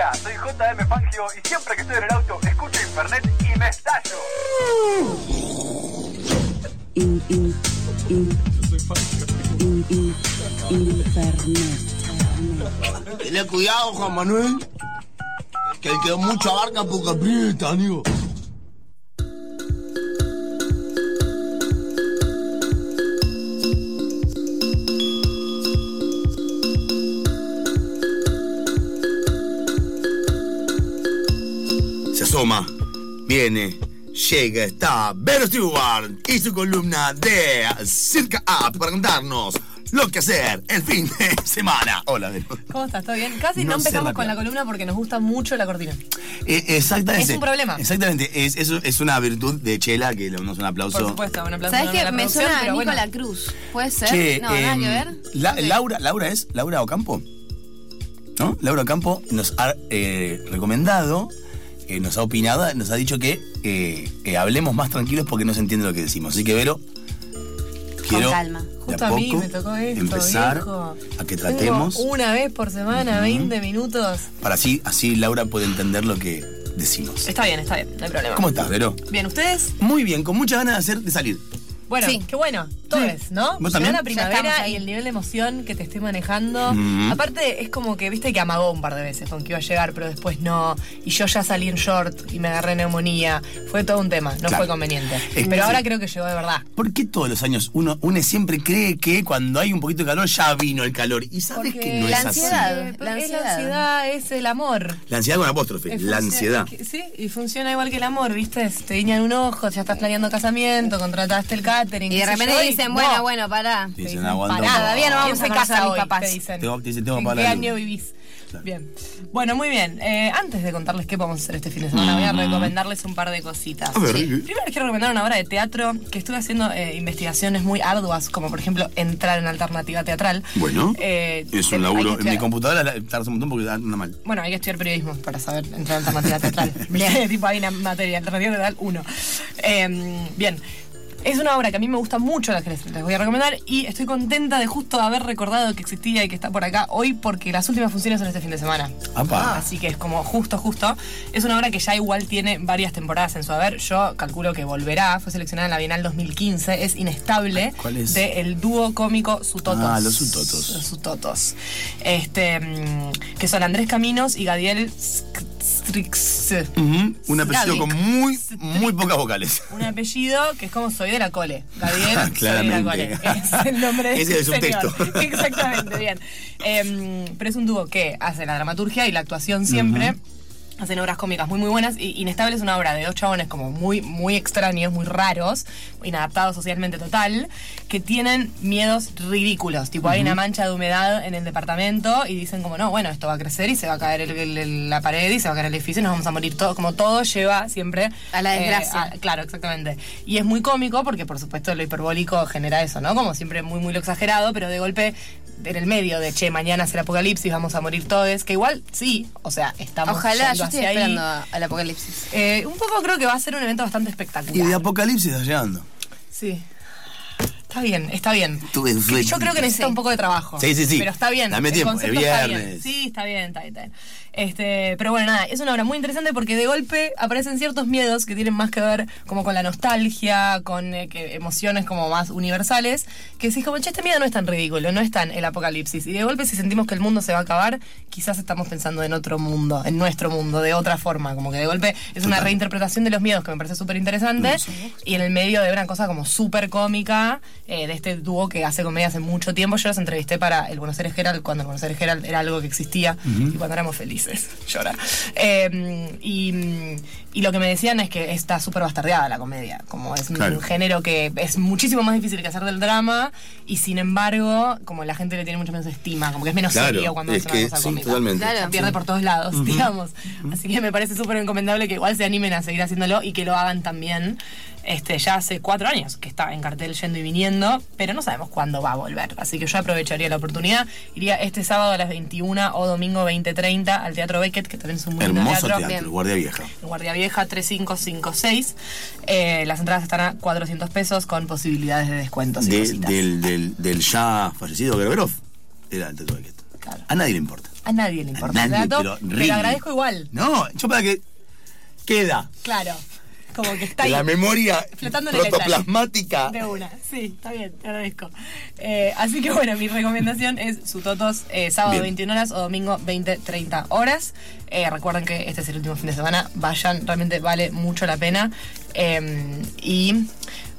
Hola, soy JM Fangio y siempre que estoy en el auto escucho Infernet y me estallo. In, in, in, in, in, Infernet. Tené cuidado, Juan Manuel. Que el que mucho abarca poco aprieta, amigo. Asoma, viene, llega, está Vero Stewart y su columna de Circa Up para contarnos lo que hacer el fin de semana. Hola, Vero. ¿Cómo estás? ¿Todo bien? Casi no, empezamos con la columna porque nos gusta mucho la cortina. Eh, exactamente. Es un problema. Exactamente. Es, es, es una virtud de Chela que le damos un aplauso. Por supuesto, un aplauso. ¿Sabes la Me suena a pero bueno. Nicola Cruz. ¿Puede ser? Che, no, nada em, que ver. La-. Laura, Laura es, Laura Ocampo. ¿No? Laura Ocampo nos ha eh, recomendado, eh, nos ha opinado, nos ha dicho que eh, eh, hablemos más tranquilos porque no se entiende lo que decimos. Así que, Vero, quiero calma. de Justo a a mí me tocó esto, empezar viejo. a que Tengo tratemos una vez por semana, 20 minutos. para así, así Laura puede entender lo que decimos. Está bien, está bien, no hay problema. ¿Cómo estás, Vero? Bien, ¿ustedes? Muy bien, con muchas ganas de hacer de salir. Bueno, Sí. qué bueno. Todos, ¿no? ¿Vos también? la primavera y el nivel de emoción que te esté manejando. Mhm. Aparte, es como que, viste, que amagó un par de veces con que iba a llegar, pero después no. Y yo ya salí en short y me agarré neumonía. Fue todo un tema, no Claro. fue conveniente. Es que pero ahora sí. creo que llegó de verdad. ¿Por qué todos los años uno, uno siempre cree que cuando hay un poquito de calor ya vino el calor? Y sabes Porque que no la es así. ansiedad. Eh, La Es la ansiedad. ansiedad, es el amor. La ansiedad con apóstrofe, la ansiedad. que- Sí, y funciona igual que el amor, ¿viste? Te guiñan un ojo, ya estás planeando casamiento, contrataste el catering. Y de repente dicen, no. bueno, bueno, pará. Te dicen, dicen, aguanta pará, todavía no vamos ¿Quién a casa a mis hoy? papás. Te dicen. Tengo- te dicen, tengo ¿En para qué la luz. año vivís? Bien. Bueno, muy bien. Eh, antes de contarles qué vamos a hacer este fin de semana, voy a recomendarles un par de cositas. A ver, Sí. ¿qué? Primero les quiero recomendar una obra de teatro que estuve haciendo eh, investigaciones muy arduas, como por ejemplo entrar en alternativa teatral. Bueno, Eh, es un laburo. En mi computadora tardas un montón porque anda mal. bueno, hay que estudiar periodismo para saber entrar en alternativa teatral. Bien, tipo hay una materia, alternativa teatral 1. bien. Es una obra que a mí me gusta mucho, la que les, les voy a recomendar, y estoy contenta de justo haber recordado que existía y que está por acá hoy, porque las últimas funciones son este fin de semana. Apa. Así que es como justo, justo. Es una obra que ya igual tiene varias temporadas en su haber. Yo calculo que volverá. Fue seleccionada en la Bienal 2015. Es inestable. ¿Cuál es? De el dúo cómico Sutotos. Ah, los Sutotos. Los Sutotos. Este, mm, que son Andrés Caminos y Gadiel Strix. Un apellido con muy, muy pocas vocales. Un apellido que es como soy de la cole. Gadiel soy de la cole. Es el nombre de Ese es este el subtexto. señor. Exactamente, bien. Em, pero es un dúo que hace la dramaturgia y la actuación siempre. Hacen obras cómicas muy muy buenas y Inestable es una obra de dos chabones como muy muy extraños, muy raros, inadaptados socialmente total, que tienen miedos ridículos. Tipo, hay una mancha de humedad en el departamento y dicen como, no, bueno, esto va a crecer y se va a caer el- el- el- la pared y se va a caer el edificio y nos vamos a morir todos. Como todo lleva siempre... A la eh, desgracia. a- Claro, exactamente. Y es muy cómico porque, por supuesto, lo hiperbólico genera eso, ¿no? Como siempre, muy, muy lo exagerado, pero de golpe, en el medio de, che, mañana es el apocalipsis, vamos a morir todos, que igual, sí, o sea, estamos Ojalá, yo estoy hacia ahí. esperando a- al apocalipsis. Eh, un poco creo que va a ser un evento bastante espectacular. Y de Apocalipsis está llegando. Sí. Está bien, está bien. Tuve sueño. Yo creo que necesita Sí. un poco de trabajo. Sí, sí, sí. Pero está bien. Dame el tiempo, concepto es está viernes. bien. Sí, está bien, está bien, está bien. Este, pero bueno, nada, es una obra muy interesante porque de golpe aparecen ciertos miedos que tienen más que ver como con la nostalgia, con eh, que emociones como más universales, que decís como, che, este miedo no es tan ridículo, no es tan el apocalipsis. Y de golpe si sentimos que el mundo se va a acabar, quizás estamos pensando en otro mundo, en nuestro mundo, de otra forma. Como que de golpe es una reinterpretación de los miedos que me parece súper interesante. Y en el medio de una cosa como súper cómica, eh, de este dúo que hace comedia hace mucho tiempo. Yo los entrevisté para el Buenos Aires Herald, cuando el Buenos Aires Herald era algo que existía y cuando éramos felices. Llora. Eh, y, y lo que me decían es que está súper bastardeada la comedia. Como es un Claro. género que es muchísimo más difícil que hacer del drama y sin embargo, como la gente le tiene mucho menos estima, como que es menos Claro, serio cuando es una que cosa sí, cómica. totalmente. Claro. Se pierde por todos lados, digamos. Así que me parece súper encomendable que igual se animen a seguir haciéndolo y que lo hagan también. Este, ya hace cuatro años que está en cartel yendo y viniendo, pero no sabemos cuándo va a volver. Así que yo aprovecharía la oportunidad. Iría este sábado a las 21 o domingo 20.30 al Teatro Beckett, que también es un muy Hermoso teatro. teatro. Guardia Vieja. Guardia Vieja 3556. Eh, las entradas están a 400 pesos con posibilidades de descuento. y De- cositas. del, del, del ya fallecido Gerberov. era el Teto Becket. Claro. A nadie le importa. A nadie le importa a el nadie, dato, pero pero agradezco igual. No, yo para que queda Claro. Como que está ahí. la memoria flotando en el. De una, sí, está bien, te agradezco. Eh, así que bueno, mi recomendación es su Totos eh, sábado Bien. 21 horas o domingo 20, 30 horas. Eh, recuerden que este es el último fin de semana, vayan, realmente vale mucho la pena. Eh, y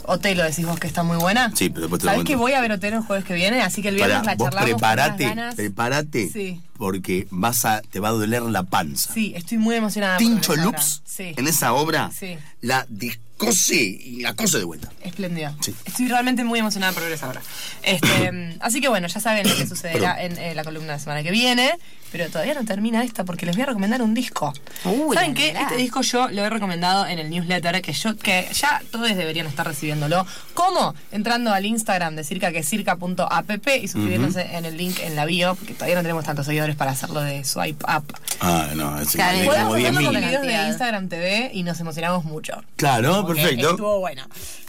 Otelo, decís vos que está muy buena. Sí, pero después te Sabés que voy a ver Otelo el jueves que viene, así que el viernes Pará, la vos charlamos. con prepárate, unas ganas. prepárate, Sí. porque vas a, te va a doler la panza. Sí, estoy muy emocionada. Tincho. Lux, Sí. en esa obra, Sí. la descose y la cose de vuelta. Espléndida. Sí. Estoy realmente muy emocionada por ver esa obra. Este, así que bueno, ya saben lo que sucederá en eh, la columna de la semana que viene. Pero todavía no termina esta porque les voy a recomendar un disco. Uy, ¿Saben qué? Este disco yo lo he recomendado en el newsletter que yo que ya todos deberían estar recibiéndolo. ¿Cómo? Entrando al Instagram de Circa que es circa.app y suscribiéndose en el link en la bio, porque todavía no tenemos tantos seguidores para hacerlo de swipe up. Ah, no, es Claro, como Podemos verlo 10.000. con mil. videos de. Instagram TV y nos emocionamos mucho. Claro, Como perfecto. Estuvo bueno.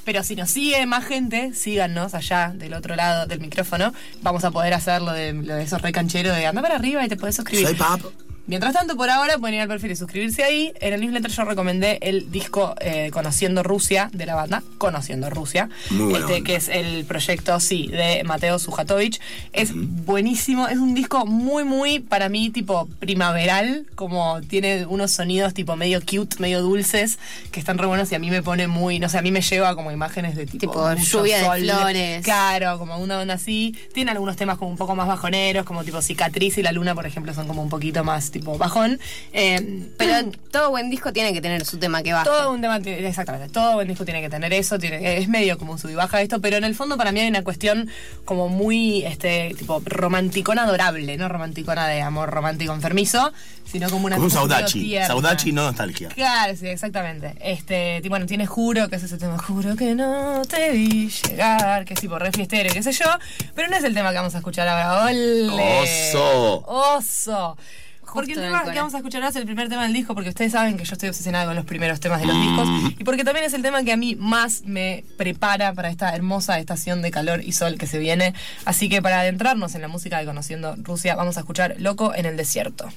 Pero si nos sigue más gente, síganos allá del otro lado del micrófono. Vamos a poder hacer lo de, lo de esos de andar para arriba y te puedes suscribir. Soy pap. Mientras tanto, por ahora pueden ir al perfil y suscribirse ahí. En el newsletter yo recomendé el disco eh, Conociendo Rusia de la banda Conociendo Rusia, Muy este, que es el proyecto, sí, de Mateo Sujatovic. Es buenísimo, es un disco muy, muy, para mí, tipo primaveral, como tiene unos sonidos tipo medio cute, medio dulces, que están re buenos y a mí me pone muy, no sé, a mí me lleva como imágenes de tipo... Tipo lluvia de sol, flores. Claro, como una onda así. Tiene algunos temas como un poco más bajoneros, como tipo Cicatriz y La Luna, por ejemplo, son como un poquito más tipo bajón. Eh, Pero todo buen disco tiene que tener su tema que baja. todo un tema, tiene- exactamente, todo buen disco tiene que tener eso, tiene, es medio como un sub y baja esto, pero en el fondo para mí hay una cuestión como muy, este, tipo, romanticona adorable, no romanticona de amor romántico enfermizo, sino como una Como un Saudachi. tierna. Saudachi no nostalgia. Claro, sí, exactamente. Este, tipo, bueno, tiene Juro, que es ese tema, Juro que no te vi llegar, que es tipo re fiestero y qué sé yo, pero no es el tema que vamos a escuchar ahora. ¡Ole! Oso. ¡Oso! Porque el tema que vamos a escuchar ahora es el primer tema del disco, porque ustedes saben que yo estoy obsesionada con los primeros temas de los discos, y porque también es el tema que a mí más me prepara para esta hermosa estación de calor y sol que se viene. Así que para adentrarnos en la música de Conociendo Rusia, vamos a escuchar Loco en el Desierto.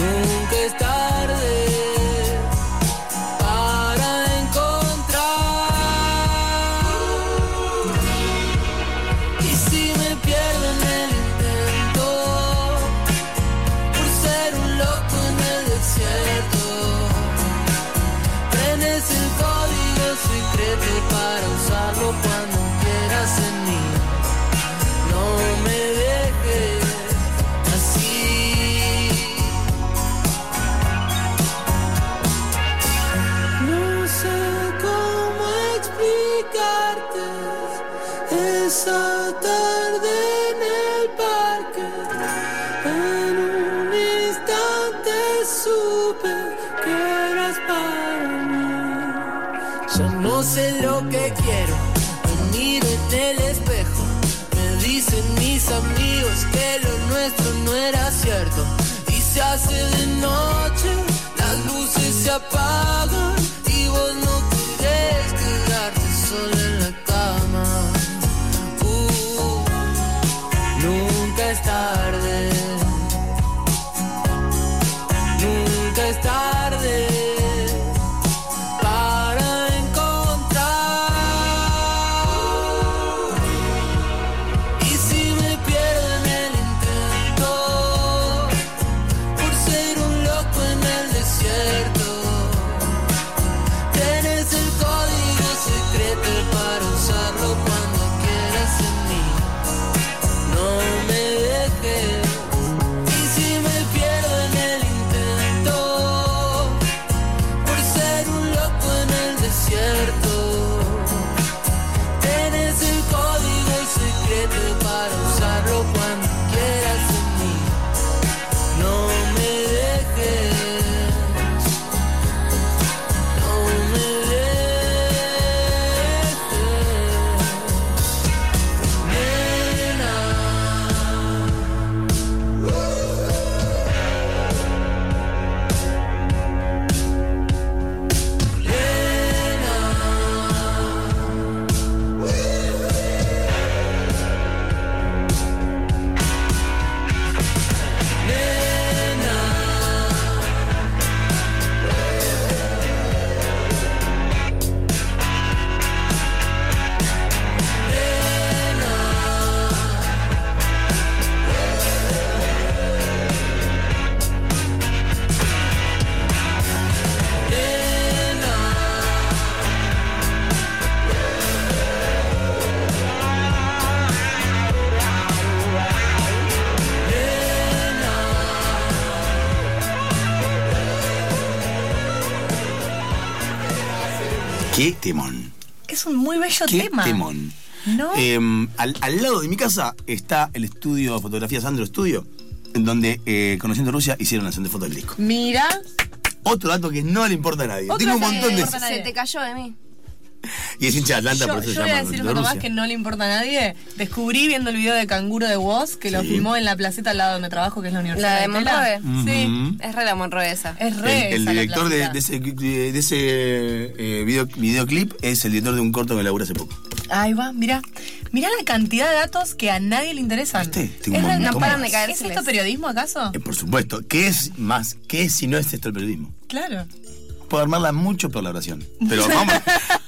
Yeah. Esa tarde en el parque. En un instante supe que eras para mí. Ya no sé lo que quiero, me miro en el espejo. Me dicen mis amigos que lo nuestro no era cierto. Y se hace de noche, Qué temón. Es un muy bello Qué tema. temón. ¿No? Eh, al, al lado de mi casa está el estudio de fotografía Sandro Studio, en donde eh, Conociendo Rusia hicieron la sesión de fotos del disco. Mira, Otro dato que no le importa a nadie. Otro Tengo un montón no de. Se te cayó de mí. Y es hincha de Atlanta, yo, por eso yo se voy a decir dato más que no le importa a nadie. Descubrí viendo el video de Canguro de Woz que lo filmó en la placeta al lado donde trabajo, que es la Universidad ¿La de. Monroe? Sí. Es re la Monroe esa. Es re El, el esa la director de, ese, de ese, eh, video- videoclip es el director de un corto que laburé hace poco. Ahí va, mira. Mira la cantidad de datos que a nadie le interesan. ¿Viste? Tengo Es un no paran ¿Es esto periodismo acaso? Eh, por supuesto. ¿Qué es más? ¿Qué es si no es esto el periodismo? Claro. Puedo armarla mucho por la oración. Pero vamos,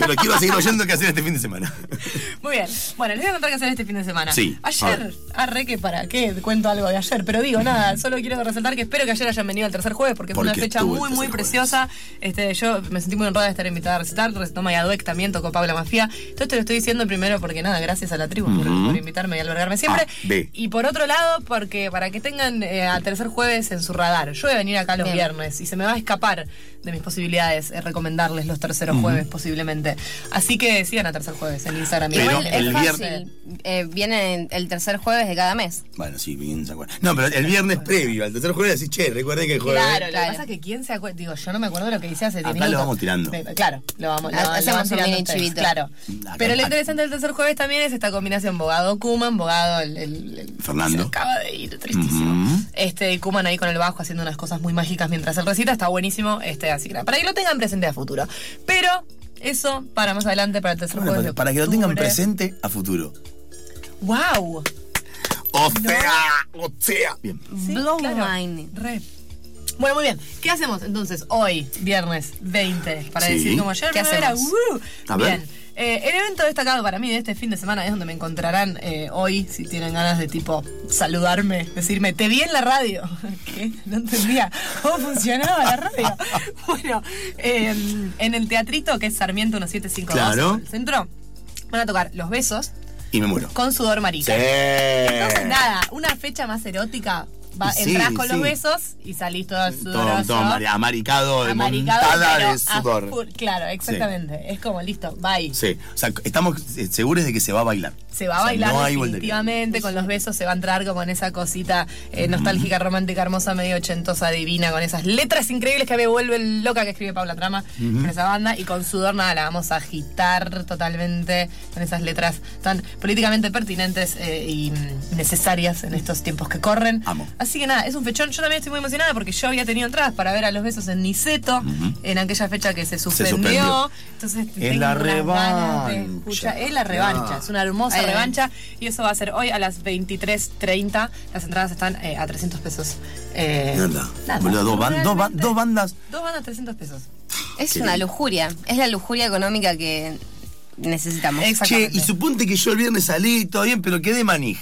pero quiero seguir oyendo qué hacer este fin de semana. Muy bien. Bueno, les voy a contar qué hacer este fin de semana. Sí, Ayer, arre que para qué cuento algo de ayer, pero digo nada, solo quiero resaltar que espero que ayer hayan venido al tercer jueves porque fue una Porque fecha el muy, muy preciosa. Este, yo me sentí muy honrada de estar invitada a recitar. Recitó Maya Dueck también, tocó Paula Mafia. Todo esto lo estoy diciendo primero porque nada, gracias a la tribu por, invitarme y albergarme siempre. A, B. Y por otro lado, porque para que tengan eh, al tercer jueves en su radar. Yo voy a venir acá los Bien. viernes y se me va a escapar de mis posibilidades eh, recomendarles los terceros jueves posiblemente. Así que sigan a tercer jueves en Instagram. Pero Igual el es viernes- fácil. Eh, viene el tercer jueves de cada mes. Bueno, sí, bien se acuerda. No, pero el viernes previo, al tercer jueves, decís, che, recuerden que el jueves. Claro, lo Claro. que pasa es que quién se acuerda. Digo, yo no me acuerdo lo que hice hace 10 Acá minutos. lo vamos tirando. Claro, lo vamos lo, lo hacemos van un mini chivito. Claro. Acá- Pero lo acá- interesante del tercer jueves también es esta combinación Bogado Kuman, Bogado el, el- el- Fernando. Se acaba de ir, tristísimo. Este, Kuman ahí con el bajo haciendo unas cosas muy mágicas mientras él recita, está buenísimo. Este, así que nada, para que lo tengan presente a futuro. Pero eso para más adelante, para el tercer Bueno, jueves. para, de para que lo tengan presente a futuro. ¡Wow! O sea, o sea. Bien. Sí, Blow claro. mine. Re. Bueno, muy bien. ¿Qué hacemos entonces hoy, viernes 20? Para Sí. decir como ayer ¿Qué hacemos? ¡uh! A ver. Bien. Eh, el evento destacado para mí de este fin de semana es donde me encontrarán eh, hoy, si tienen ganas de tipo saludarme, decirme, te vi en la radio. ¿Qué? No entendía cómo funcionaba la radio. bueno, eh, en el teatrito que es Sarmiento 1752, Claro. el centro, van a tocar Los Besos Y me muero. con Sudor Marica. Sí. Entonces, nada, una fecha más erótica. Va, sí, entrás con sí. los besos y salís todo Todo, sudoroso. todo amari- amaricado, de amaricado, de sudor. full. Claro, exactamente. Es como listo, bye. Sí, o sea, estamos eh, seguros de que se va a bailar. Se va a O sea, bailar no definitivamente, con los besos se va a entrar como en esa cosita eh, nostálgica, romántica, hermosa, medio ochentosa, divina, con esas letras increíbles que me vuelve loca que escribe Paula Trama con esa banda y con sudor nada, la vamos a agitar totalmente con esas letras tan políticamente pertinentes eh, y mm, necesarias en estos tiempos que corren. Amo. Así que nada, es un fechón. Yo también estoy muy emocionada porque yo había tenido entradas para ver a los besos en Niceto, en aquella fecha que se suspendió. suspendió. Entonces Es tengo la revancha. Es la revancha, es una hermosa revancha y eso va a ser hoy a las 23.30. Las entradas están eh, a 300 pesos. Eh, Nada. nada, Boludo, dos, ban- dos, realmente. dos bandas. Dos bandas 300 pesos. Es Qué una lindo. lujuria. Es la lujuria económica que necesitamos. Che, Exactamente. y suponte que yo el viernes salí, todo bien, pero quedé maní.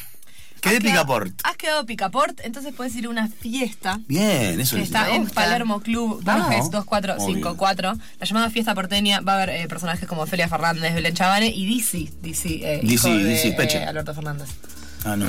Quedé Has quedado- picaport. Has quedado picaport, entonces puedes ir a una fiesta. Bien, eso que es. está me en. Palermo Club Vamos. Borges 2454. La llamada Fiesta Porteña va a haber eh, personajes como Felia Fernández, Belén Chavane y Dizzy. Dizzy, eh, Dizzy, hijo de, Dizzy Peche. eh, Alberto Fernández. Ah, no.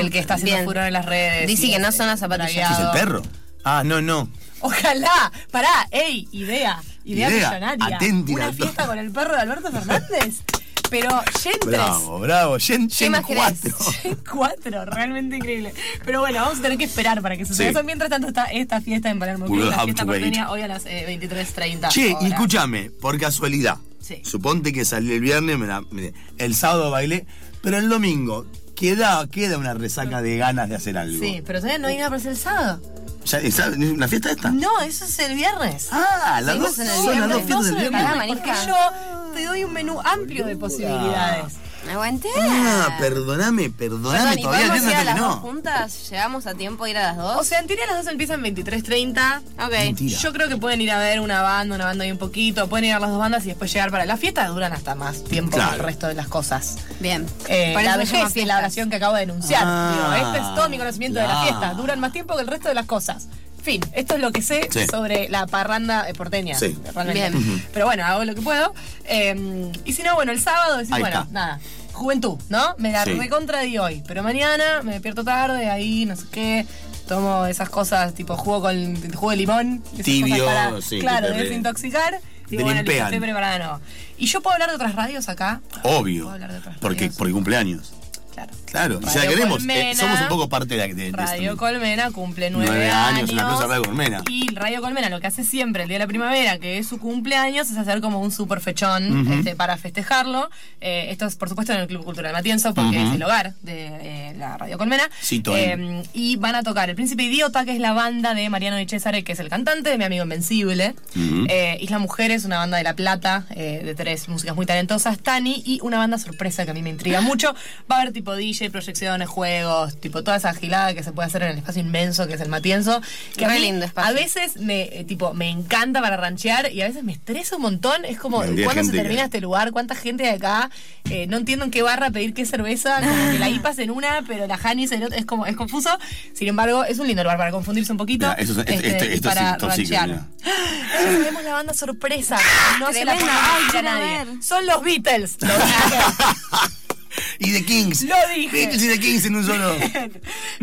El que está haciendo furor en las redes. Dice y que no son las eh, zapatillas. ¿Qué es el perro? Ah, no, no. Ojalá, pará, ey, idea, idea, Idea, millonaria. Una fiesta con el perro de Alberto Fernández. Pero Gen 3. Bravo, bravo. Gen, Gen más querés? 4. Gen 4, realmente increíble. Pero bueno, vamos a tener que esperar para que suceda Sí. eso. Mientras tanto está esta fiesta en Palermo Club, We'll la fiesta porteña, hoy a las eh, 23.30. Che, y escúchame, por casualidad. Sí. Suponte que salí el viernes, me la- me- el sábado bailé, pero el domingo queda, queda una resaca de ganas de hacer algo. Sí, pero todavía no hay nada para hacer el sábado. Ya, ¿es ¿La fiesta esta? No, eso es el viernes. Ah, las dos, en el son las dos fiestas del viernes. Porque yo te doy un menú amplio de posibilidades. Aguanté. Ah, perdóname, perdóname, Perdón, ¿y todavía viernes a las dos juntas? ¿Llegamos a tiempo a ir a las dos? O sea, en teoría las dos empiezan 23.30. ok. Mentira. Yo creo que pueden ir a ver una banda, una banda y un poquito, pueden ir a las dos bandas y después llegar para la fiesta, duran hasta más tiempo Claro. que el resto de las cosas. Bien. Eh, la vejez es la fiestas. oración que acabo de denunciar. Ah, Digo, este es todo mi conocimiento de la claro. fiesta. Duran más tiempo que el resto de las cosas. Fin, esto es lo que sé Sí. sobre la parranda eh, porteña. Sí. Bien. Pero bueno, hago lo que puedo. Eh, y si no, bueno, el sábado decís, Ahí bueno, está. nada. Juventud, ¿no? Me la Sí. recontra di hoy. Pero mañana me despierto tarde, ahí, no sé qué. tomo esas cosas tipo jugo con jugo de limón. Tibio, para, sí, Claro, re- desintoxicar. te Digo, bueno, preparada, no. Y yo puedo hablar de otras radios acá. Obvio. Puedo hablar de otras Porque, radios. porque cumpleaños. Claro. Claro, y si la Radio queremos, eh, somos un poco parte de, de, de Radio también. Colmena cumple nueve, Nueve años, años. un aplauso a Radio Colmena. Y Radio Colmena lo que hace siempre el día de la primavera, que es su cumpleaños, es hacer como un super fechón este, para festejarlo. Eh, esto es, por supuesto, en el Club Cultural Matienzo, porque es el hogar de eh, la Radio Colmena. Cito y van a tocar El Príncipe Idiota, que es la banda de Mariano Di Cesare, que es el cantante de Mi Amigo Invencible. Ujú. Eh, Isla Mujeres, una banda de La Plata, de tres músicas muy talentosas, Tani, y una banda sorpresa que a mí me intriga mucho. Va a haber tipo DJ, proyecciones, juegos, tipo toda esa gilada que se puede hacer en el espacio inmenso que es el Matienzo. Que a, mí, lindo espacio. a veces me, eh, tipo, me encanta para ranchear y a veces me estresa un montón. Es como, de ¿cuándo se gente termina que- este lugar? ¿Cuánta gente hay acá? Eh, no entiendo en qué barra pedir qué cerveza. Como que la IPA es en una, pero la Hanis en otra. Es como, es confuso. Sin embargo, es un lindo lugar para confundirse un poquito. Mira, eso este, esto- sí, para secret, ranchear. Ya sabemos la banda sorpresa. No se la Ay, decir a nadie. ver. Son los Beatles. Lo dije. y The Kings. Lo dije. Beatles y The Kings en un solo.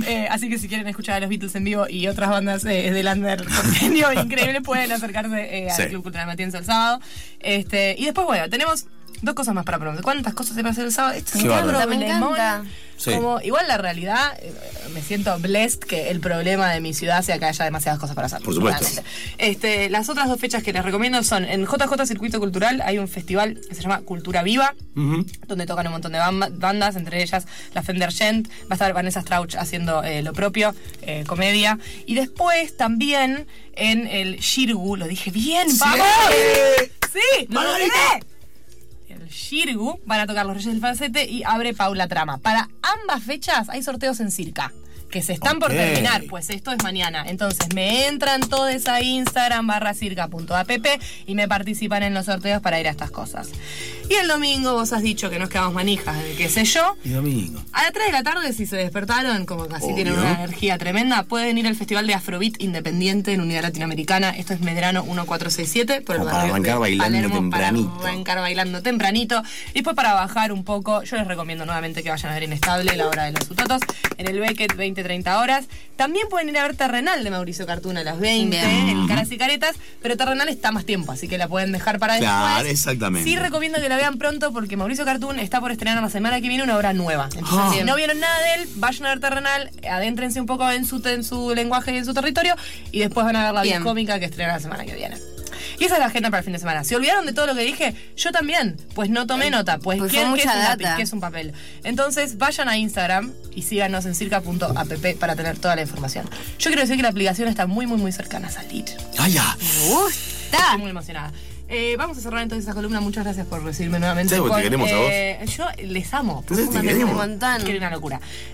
Eh, así que si quieren escuchar a los Beatles en vivo y otras bandas eh, del under porteño increíble, pueden acercarse eh, al Sí. Club Cultural Matienzo el sábado. Este, y después, bueno, tenemos dos cosas más para promover. ¿Cuántas cosas se a hacer el sábado? Esto es un. Me encanta. Sí. Como, igual la realidad, eh, me siento blessed que el problema de mi ciudad sea que haya demasiadas cosas para hacer. Por supuesto. realmente. Este, las otras dos fechas que les recomiendo son en JJ Circuito Cultural hay un festival que se llama Cultura Viva, donde tocan un montón de bandas, entre ellas la Fender Gent, va a estar Vanessa Strauch haciendo eh, lo propio, eh, comedia. Y después también en el Shirgu, lo dije bien, ¡vamos! ¡Sí! El Shirgu van a tocar los Reyes del Falsete y abre Paula Trama. Para ambas fechas hay sorteos en Circa. Que se están por terminar, pues esto es mañana. Entonces me entran todos a Instagram barra circa.app y me participan en los sorteos para ir a estas cosas. Y el domingo vos has dicho que nos quedamos manijas, de qué sé yo. Y domingo. A las 3 de la tarde, si se despertaron, como Obvio. tienen una energía tremenda, pueden ir al Festival de Afrobeat Independiente en Unidad Latinoamericana. Esto es Medrano 1467 por el para arrancar de bailando Palermo, tempranito. Para arrancar bailando tempranito. Y después para bajar un poco, yo les recomiendo nuevamente que vayan a ver Inestable, la hora de los Utotos, en el Beckett 20-30 horas. También pueden ir a ver Terrenal de Mauricio Cartuna a las 20 Bien. en Caras y Caretas, pero Terrenal está más tiempo, así que la pueden dejar para Claro, después. exactamente. Sí recomiendo que la vean pronto porque Mauricio Cartoon está por estrenar la semana que viene una obra nueva. Entonces, Ah. si no vieron nada de él, vayan a ver Terrenal, adéntrense un poco en su, en su lenguaje y en su territorio y después van a ver la Bien. cómica que estrena la semana que viene. Y esa es la agenda para el fin de semana. ¿Se olvidaron de todo lo que dije? Yo también. Pues no tomé nota. Pues, Pues ¿qué, es un. ¿Qué es un papel? Entonces vayan a Instagram y síganos en circa.app para tener toda la información. Yo quiero decir que la aplicación está muy, muy, muy cercana a salir. ¡Ah, ya! Me gusta. Estoy muy emocionada. Eh, vamos a cerrar entonces esa columna. Muchas gracias por recibirme nuevamente. Sí, porque te queremos a vos. eh, Yo les amo. Entonces, te queremos. Un montón. Quiero una locura.